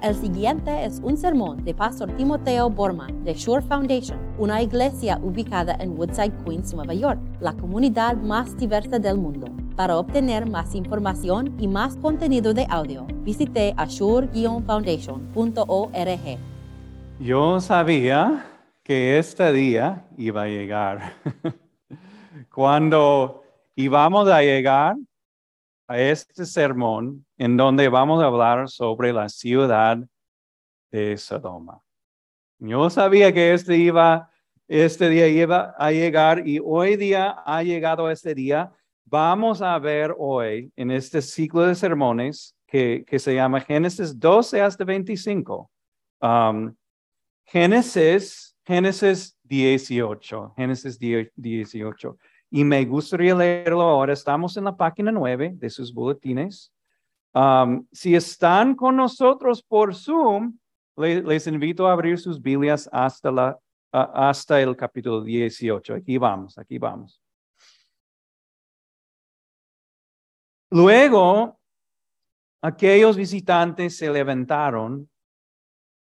El siguiente es un sermón de Pastor Timoteo Borman de Shore Foundation, una iglesia ubicada en Woodside, Queens, Nueva York, la comunidad más diversa del mundo. Para obtener más información y más contenido de audio, visite ashore-foundation.org. Yo sabía que este día iba a llegar. Cuando íbamos a llegar a este sermón en donde vamos a hablar sobre la ciudad de Sodoma. Yo sabía que este, iba, este día iba a llegar y hoy día ha llegado este día. Vamos a ver hoy en este ciclo de sermones que, que se llama Génesis 12 hasta 25. Um, Génesis, Génesis 18, Génesis 18. Y me gustaría leerlo ahora. Estamos en la página 9 de sus boletines. Um, si están con nosotros por Zoom, les invito a abrir sus Biblias hasta, la, hasta el capítulo 18. Aquí vamos, aquí vamos. Luego, aquellos visitantes se levantaron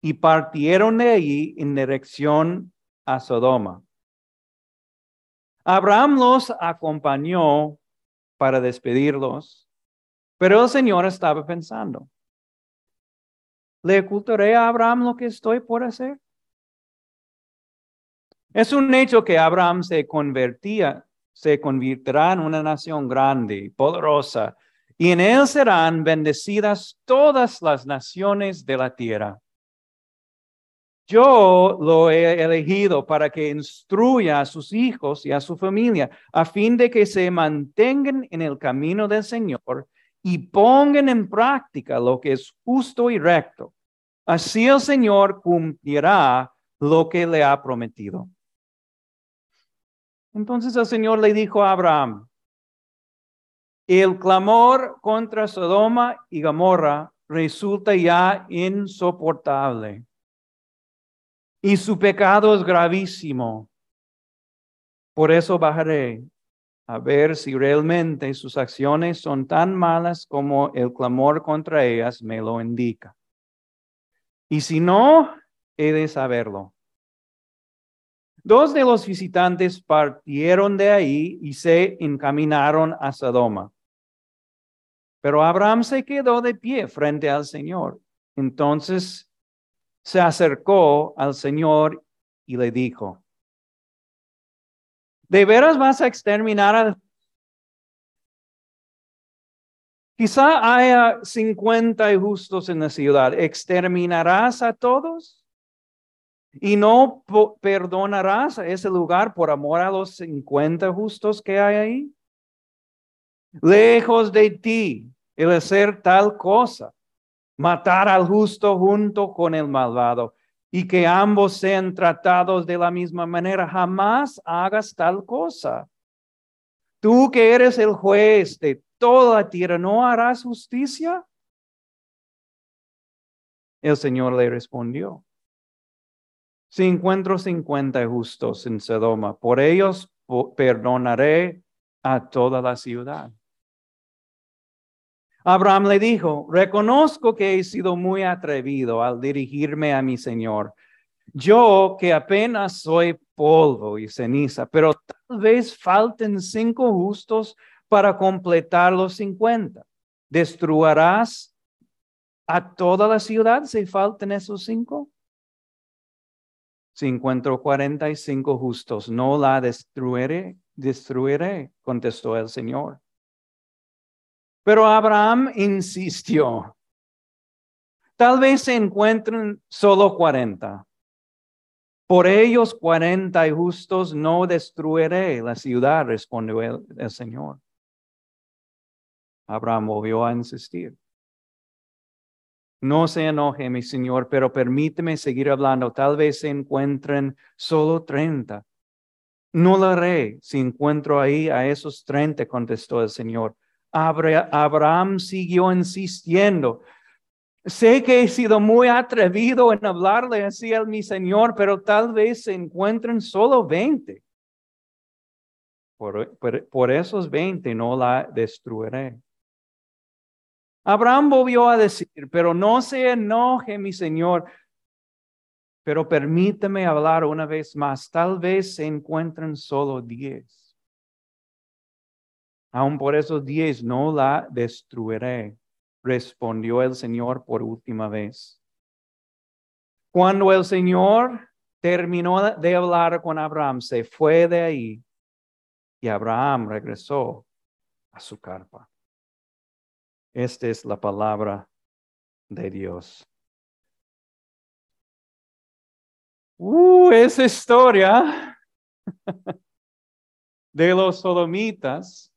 y partieron de allí en dirección a Sodoma. Abraham los acompañó para despedirlos, pero el Señor estaba pensando, ¿le ocultaré a Abraham lo que estoy por hacer? Es un hecho que Abraham se convertía, se convertirá en una nación grande, y poderosa, y en él serán bendecidas todas las naciones de la tierra. Yo lo he elegido para que instruya a sus hijos y a su familia, a fin de que se mantengan en el camino del Señor y pongan en práctica lo que es justo y recto. Así el Señor cumplirá lo que le ha prometido. Entonces el Señor le dijo a Abraham, el clamor contra Sodoma y Gomorra resulta ya insoportable y su pecado es gravísimo. Por eso bajaré a ver si realmente sus acciones son tan malas como el clamor contra ellas me lo indica. Y si no, he de saberlo. Dos de los visitantes partieron de ahí y se encaminaron a Sodoma. Pero Abraham se quedó de pie frente al Señor. Entonces se acercó al Señor y le dijo, ¿de veras vas a exterminar a... Quizá haya 50 justos en la ciudad. ¿Exterminarás a todos? ¿Y no perdonarás a ese lugar por amor a los 50 justos que hay ahí? Lejos de ti el hacer tal cosa matar al justo junto con el malvado y que ambos sean tratados de la misma manera. Jamás hagas tal cosa. Tú que eres el juez de toda la tierra, ¿no harás justicia? El Señor le respondió, si encuentro cincuenta justos en Sodoma, por ellos perdonaré a toda la ciudad. Abraham le dijo, reconozco que he sido muy atrevido al dirigirme a mi Señor. Yo que apenas soy polvo y ceniza, pero tal vez falten cinco justos para completar los cincuenta. ¿Destruirás a toda la ciudad si faltan esos cinco? Si encuentro cuarenta y cinco justos, no la destruiré, destruiré, contestó el Señor. Pero Abraham insistió. Tal vez se encuentren solo cuarenta. Por ellos cuarenta y justos no destruiré la ciudad, respondió el, Señor. Abraham volvió a insistir. No se enoje, mi Señor, pero permíteme seguir hablando. Tal vez se encuentren solo treinta. No lo haré si encuentro ahí a esos treinta, contestó el Señor. Abraham siguió insistiendo. Sé que he sido muy atrevido en hablarle así a mi Señor, pero tal vez se encuentren solo 20. Por, por, esos 20 no la destruiré. Abraham volvió a decir, pero no se enoje mi Señor, pero permíteme hablar una vez más. Tal vez se encuentren solo diez. Aún por esos diez no la destruiré, respondió el Señor por última vez. Cuando el Señor terminó de hablar con Abraham, se fue de ahí y Abraham regresó a su carpa. Esta es la palabra de Dios. Uh, esa historia de los sodomitas,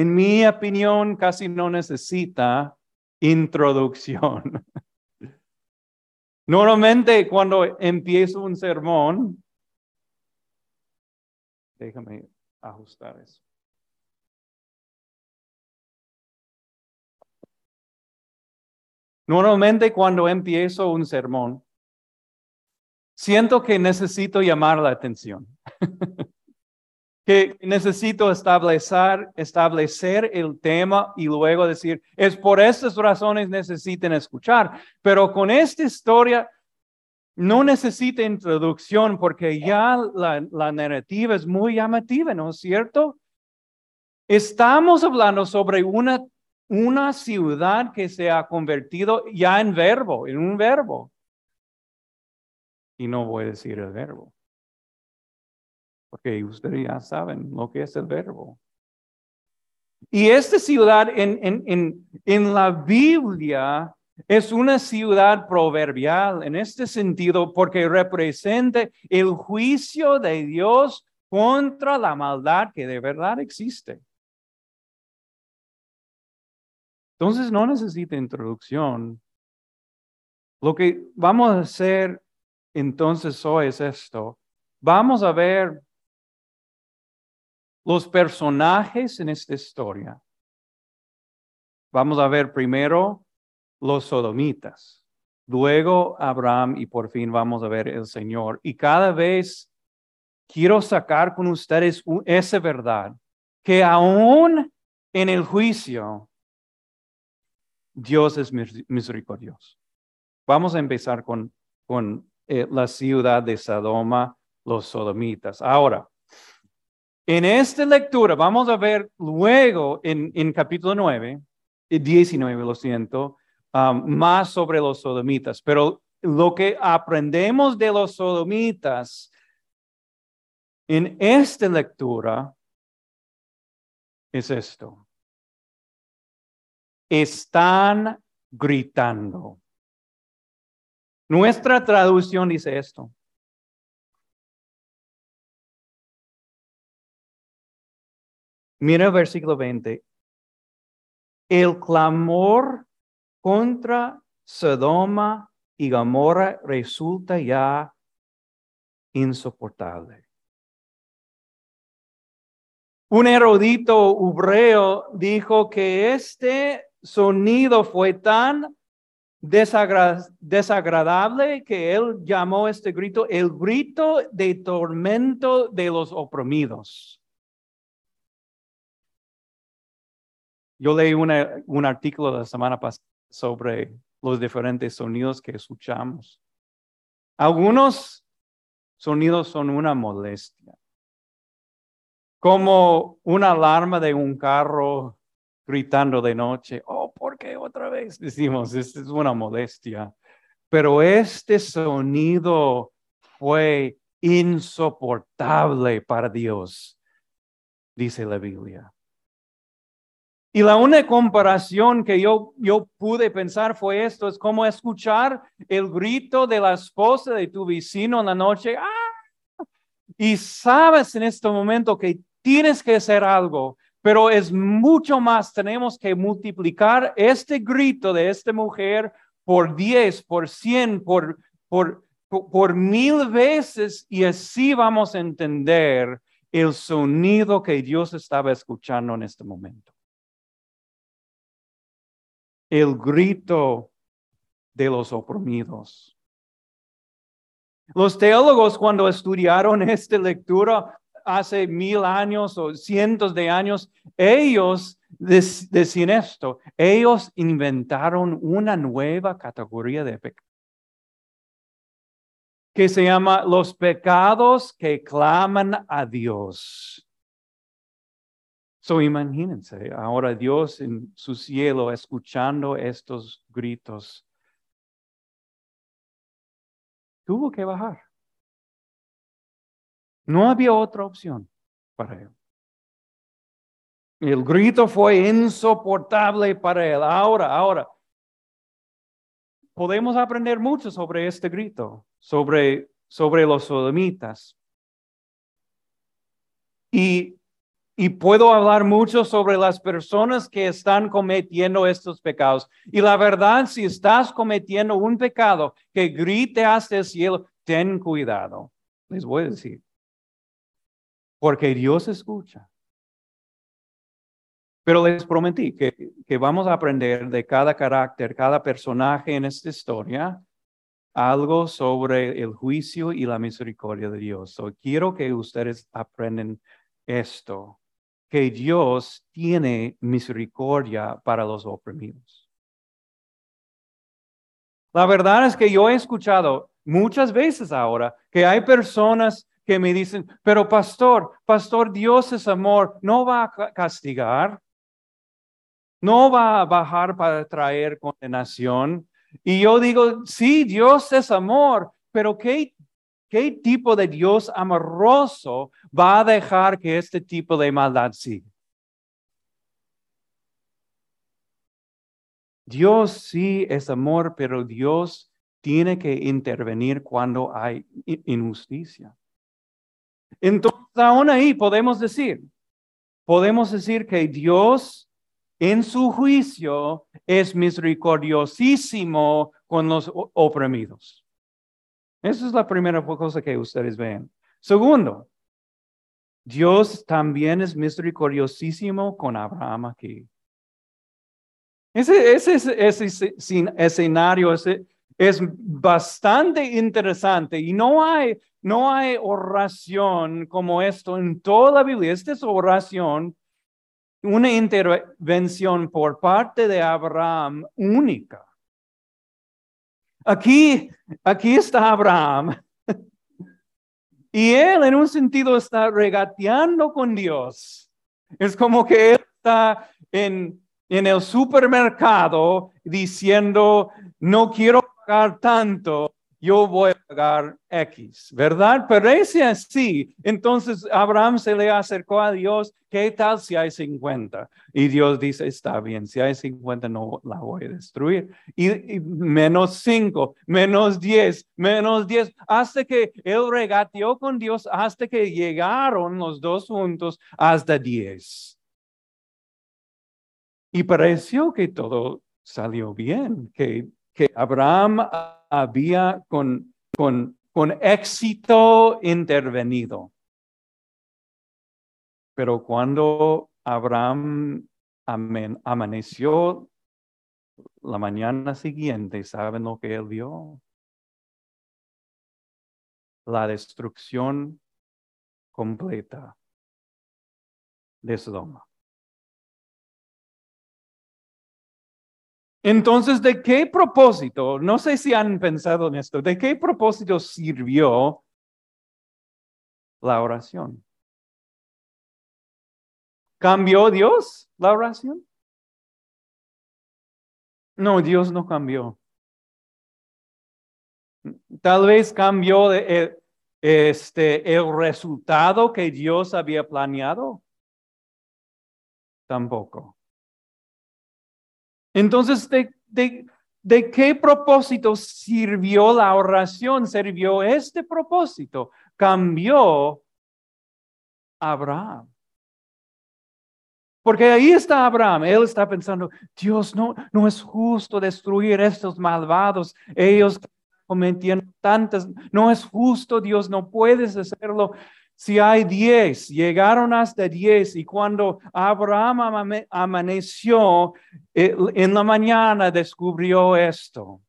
en mi opinión, casi no necesita introducción. Normalmente cuando empiezo un sermón, déjame ajustar eso. Normalmente cuando empiezo un sermón, siento que necesito llamar la atención, que necesito establecer, establecer el tema y luego decir, es por estas razones necesiten escuchar. Pero con esta historia no necesita introducción porque ya la, la narrativa es muy llamativa, ¿no es cierto? Estamos hablando sobre una una ciudad que se ha convertido ya en verbo, en un verbo. Y no voy a decir el verbo. Porque ustedes ya saben lo que es el verbo. Y esta ciudad en, en, en, en la Biblia es una ciudad proverbial en este sentido porque representa el juicio de Dios contra la maldad que de verdad existe. Entonces no necesita introducción. Lo que vamos a hacer entonces hoy es esto. Vamos a ver los personajes en esta historia. Vamos a ver primero los sodomitas, luego Abraham y por fin vamos a ver el Señor. Y cada vez quiero sacar con ustedes esa verdad, que aún en el juicio Dios es misericordioso. Vamos a empezar con, con eh, la ciudad de Sodoma, los sodomitas. Ahora, en esta lectura vamos a ver luego en, en capítulo 9, 19, lo siento, um, más sobre los sodomitas, pero lo que aprendemos de los sodomitas en esta lectura es esto están gritando. Nuestra traducción dice esto. Mira el versículo 20. El clamor contra Sodoma y Gomorra resulta ya insoportable. Un erudito hebreo dijo que este sonido fue tan desagradable que él llamó este grito el grito de tormento de los oprimidos. Yo leí un artículo la semana pasada sobre los diferentes sonidos que escuchamos. Algunos sonidos son una molestia, como una alarma de un carro gritando de noche, oh, ¿por qué otra vez? Decimos, es una molestia. Pero este sonido fue insoportable para Dios, dice la Biblia. Y la única comparación que yo, yo pude pensar fue esto, es como escuchar el grito de la esposa de tu vecino en la noche. ¡Ah! Y sabes en este momento que tienes que hacer algo, pero es mucho más, tenemos que multiplicar este grito de esta mujer por diez, por cien, por, por, por, mil veces y así vamos a entender el sonido que Dios estaba escuchando en este momento. El grito de los oprimidos. Los teólogos cuando estudiaron esta lectura hace mil años o cientos de años, ellos decían esto, ellos inventaron una nueva categoría de pecado que se llama los pecados que claman a Dios. So imagínense, ahora Dios en su cielo escuchando estos gritos, tuvo que bajar. No había otra opción para él. El grito fue insoportable para él. Ahora, ahora, podemos aprender mucho sobre este grito, sobre, sobre los sodomitas. Y, y puedo hablar mucho sobre las personas que están cometiendo estos pecados. Y la verdad, si estás cometiendo un pecado que grite hasta el cielo, ten cuidado. Les voy a decir. Porque Dios escucha. Pero les prometí que, que, vamos a aprender de cada carácter, cada personaje en esta historia, algo sobre el juicio y la misericordia de Dios. quiero que ustedes aprendan esto, que Dios tiene misericordia para los oprimidos. La verdad es que yo he escuchado muchas veces ahora que hay personas que me dicen, pero pastor, pastor, Dios es amor, no va a castigar. No va a bajar para traer condenación. Y yo digo, sí, Dios es amor, pero ¿qué, qué tipo de Dios amoroso va a dejar que este tipo de maldad siga? Dios sí es amor, pero Dios tiene que intervenir cuando hay injusticia. Entonces, aún ahí podemos decir, podemos decir que Dios en su juicio es misericordiosísimo con los oprimidos. Esa es la primera cosa que ustedes ven. Segundo, Dios también es misericordiosísimo con Abraham aquí. Ese, escenario es bastante interesante y no hay, no hay oración como esto en toda la Biblia. Esta es oración una intervención por parte de Abraham única. Aquí, aquí está Abraham. Y él en un sentido está regateando con Dios. Es como que está en el supermercado diciendo, no quiero pagar tanto, yo voy a pagar X, ¿verdad? Pero ese así. Entonces Abraham se le acercó a Dios, ¿qué tal si hay 50? Y Dios dice, está bien, si hay 50 no la voy a destruir. Y, menos 5, menos 10, menos 10, hasta que él regateó con Dios, hasta que llegaron los dos juntos hasta 10. Y pareció que todo salió bien, que, que Abraham había con, con, con éxito intervenido. Pero cuando Abraham amaneció la mañana siguiente, ¿saben lo que él vio? La destrucción completa de Sodoma. Entonces, ¿de qué propósito? No sé si han pensado en esto. ¿De qué propósito sirvió la oración? ¿Cambió Dios la oración? No, Dios no cambió. Tal vez cambió el, este, el resultado que Dios había planeado. Tampoco. Entonces, ¿de, qué propósito sirvió la oración? Sirvió este propósito. Cambió Abraham. Porque ahí está Abraham, él está pensando, Dios, no, no es justo destruir estos malvados, ellos cometiendo tantas, no es justo, Dios, no puedes hacerlo. Si hay diez, llegaron hasta diez y cuando Abraham amaneció e-, en la mañana descubrió esto.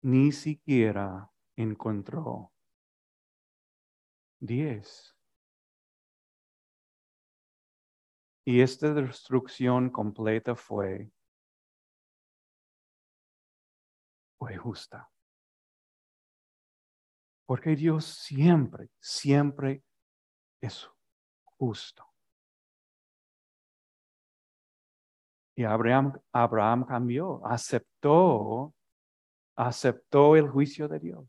Ni siquiera encontró diez. Y esta destrucción completa fue, fue justa. Porque Dios siempre, siempre es justo. Y Abraham, Abraham cambió, aceptó, aceptó el juicio de Dios.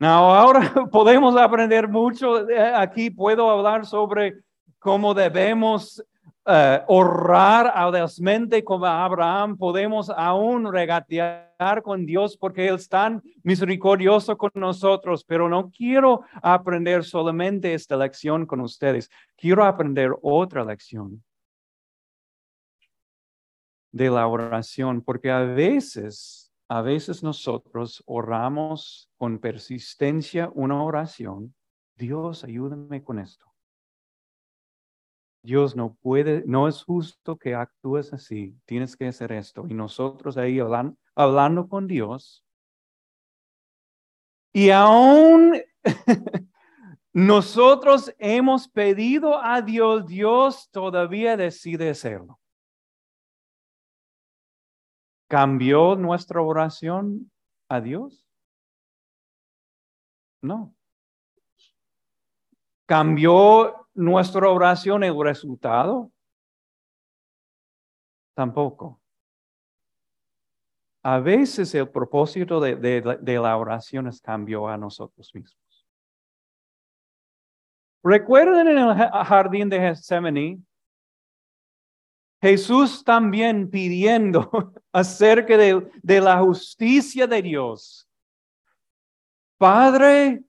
ahora podemos aprender mucho. Aquí puedo hablar sobre cómo debemos uh, honrar audazmente como Abraham. Podemos aún regatear con Dios porque Él es tan misericordioso con nosotros. Pero no quiero aprender solamente esta lección con ustedes. Quiero aprender otra lección de la oración, porque a veces, a veces nosotros oramos con persistencia una oración. Dios, ayúdame con esto. Dios no puede, no es justo que actúes así, tienes que hacer esto. Y nosotros ahí hablando, con Dios. Y aún nosotros hemos pedido a Dios, Dios todavía decide hacerlo. ¿Cambió nuestra oración a Dios? No. ¿Cambió nuestra oración el resultado? Tampoco. A veces el propósito de, de, la oración es cambió a nosotros mismos. Recuerden en el jardín de Getsemaní, Jesús también pidiendo acerca de, de la justicia de Dios. Padre,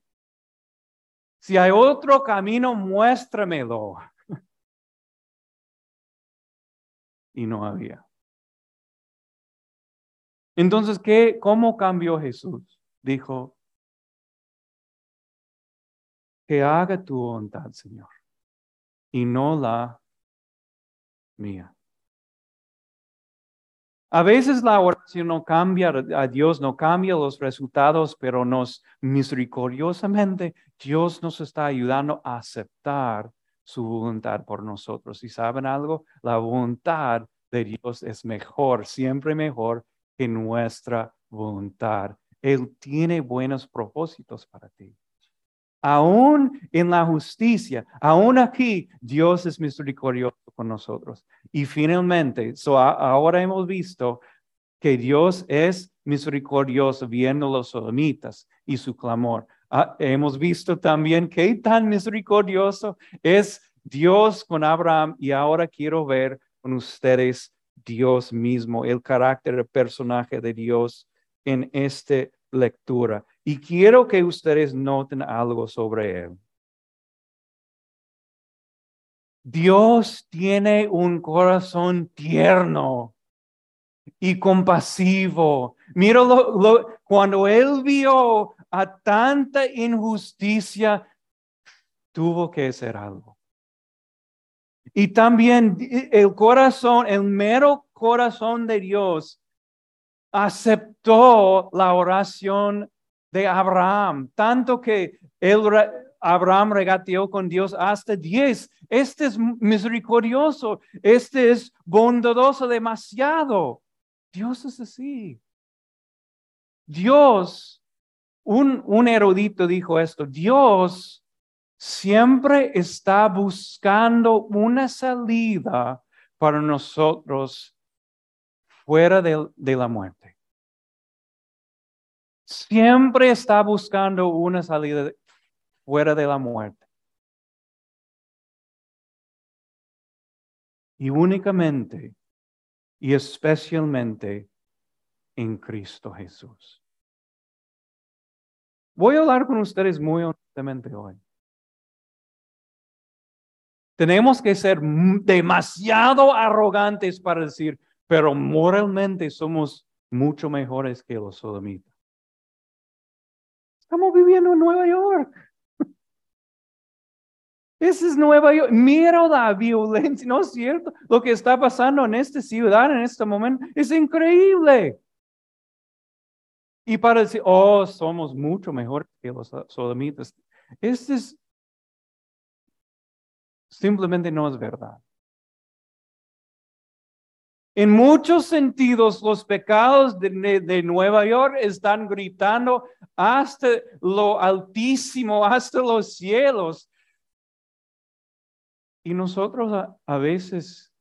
si hay otro camino, muéstramelo. Y no había. Entonces, ¿qué, ¿cómo cambió Jesús? Dijo, que haga tu voluntad, Señor, y no la mía. A veces la oración no cambia a Dios, no cambia los resultados, pero nos misericordiosamente Dios nos está ayudando a aceptar su voluntad por nosotros. Y saben algo, la voluntad de Dios es mejor, siempre mejor que nuestra voluntad. Él tiene buenos propósitos para ti. Aún en la justicia, aún aquí, Dios es misericordioso con nosotros. Y finalmente, ahora hemos visto que Dios es misericordioso viendo los sodomitas y su clamor. Ah, hemos visto también que tan misericordioso es Dios con Abraham y ahora quiero ver con ustedes Dios mismo, el carácter, el personaje de Dios en esta lectura. Y quiero que ustedes noten algo sobre él. Dios tiene un corazón tierno y compasivo. Mira cuando él vio a tanta injusticia, tuvo que hacer algo. Y también el corazón, el mero corazón de Dios aceptó la oración de Abraham, tanto que él, Abraham regateó con Dios hasta diez. Este es misericordioso, este es bondadoso demasiado. Dios es así. Dios, un, un erudito dijo esto, Dios siempre está buscando una salida para nosotros fuera de, de la muerte siempre está buscando una salida fuera de la muerte. Y únicamente y especialmente en Cristo Jesús. Voy a hablar con ustedes muy honestamente hoy. Tenemos que ser demasiado arrogantes para decir, pero moralmente somos mucho mejores que los sodomitas. Estamos viviendo en Nueva York. Esa es Nueva York. Mira la violencia, ¿no es cierto? Lo que está pasando en esta ciudad en este momento es increíble. Y para decir, oh, somos mucho mejor que los sodomitas. Este es simplemente no es verdad. En muchos sentidos, los pecados de, Nueva York están gritando hasta lo altísimo, hasta los cielos. Y nosotros a veces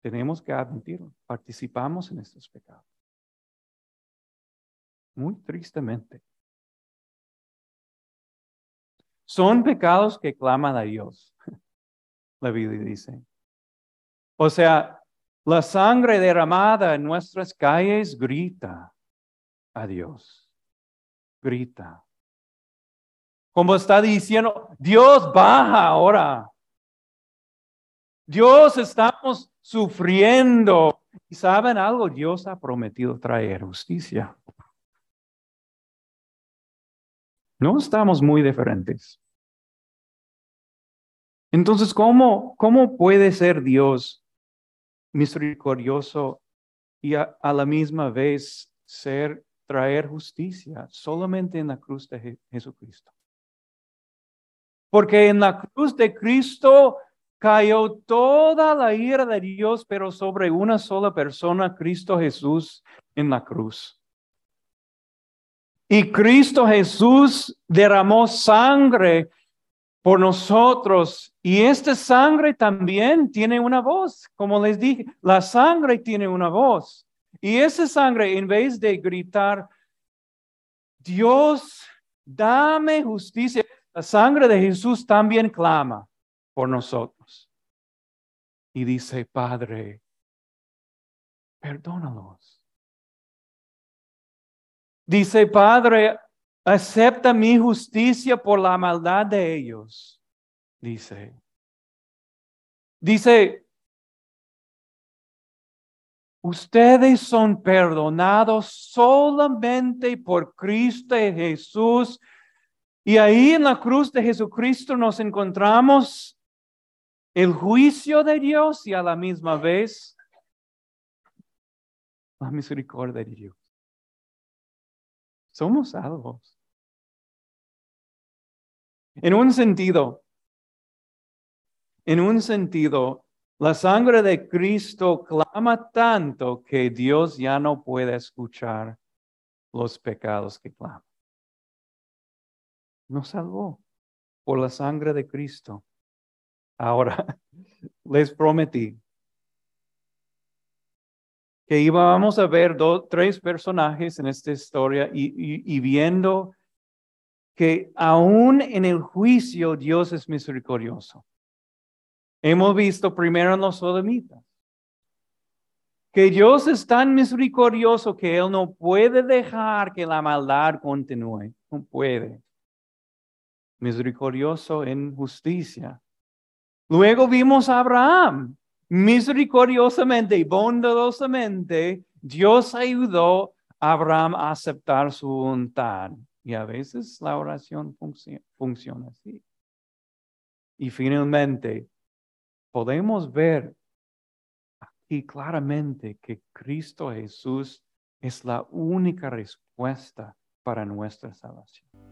tenemos que admitirlo, participamos en estos pecados. Muy tristemente. Son pecados que claman a Dios. La Biblia dice. O sea, la sangre derramada en nuestras calles grita a Dios. Grita. Como está diciendo, Dios baja ahora. Dios estamos sufriendo. Y saben algo, Dios ha prometido traer justicia. No estamos muy diferentes. Entonces, ¿cómo, cómo puede ser Dios misericordioso y a, la misma vez ser, traer justicia solamente en la cruz de Jesucristo? Porque en la cruz de Cristo cayó toda la ira de Dios, pero sobre una sola persona, Cristo Jesús, en la cruz. Y Cristo Jesús derramó sangre por nosotros. Y esta sangre también tiene una voz, como les dije, la sangre tiene una voz. Y esa sangre, en vez de gritar, Dios, dame justicia, la sangre de Jesús también clama por nosotros. Y dice, Padre, perdónalos. Dice, Padre, acepta mi justicia por la maldad de ellos, dice. Dice, ustedes son perdonados solamente por Cristo Jesús. Y ahí en la cruz de Jesucristo nos encontramos el juicio de Dios y a la misma vez la misericordia de Dios. Somos salvos. En un sentido, en un sentido, la sangre de Cristo clama tanto que Dios ya no puede escuchar los pecados que claman. Nos salvó por la sangre de Cristo. Ahora, les prometí que íbamos a ver dos, tres personajes en esta historia y, viendo que aún en el juicio Dios es misericordioso. Hemos visto primero en los sodomitas que Dios es tan misericordioso que Él no puede dejar que la maldad continúe. No puede. Misericordioso en justicia. Luego vimos a Abraham, misericordiosamente y bondadosamente, Dios ayudó a Abraham a aceptar su voluntad. Y a veces la oración funciona así. Y finalmente, podemos ver aquí claramente que Cristo Jesús es la única respuesta para nuestra salvación.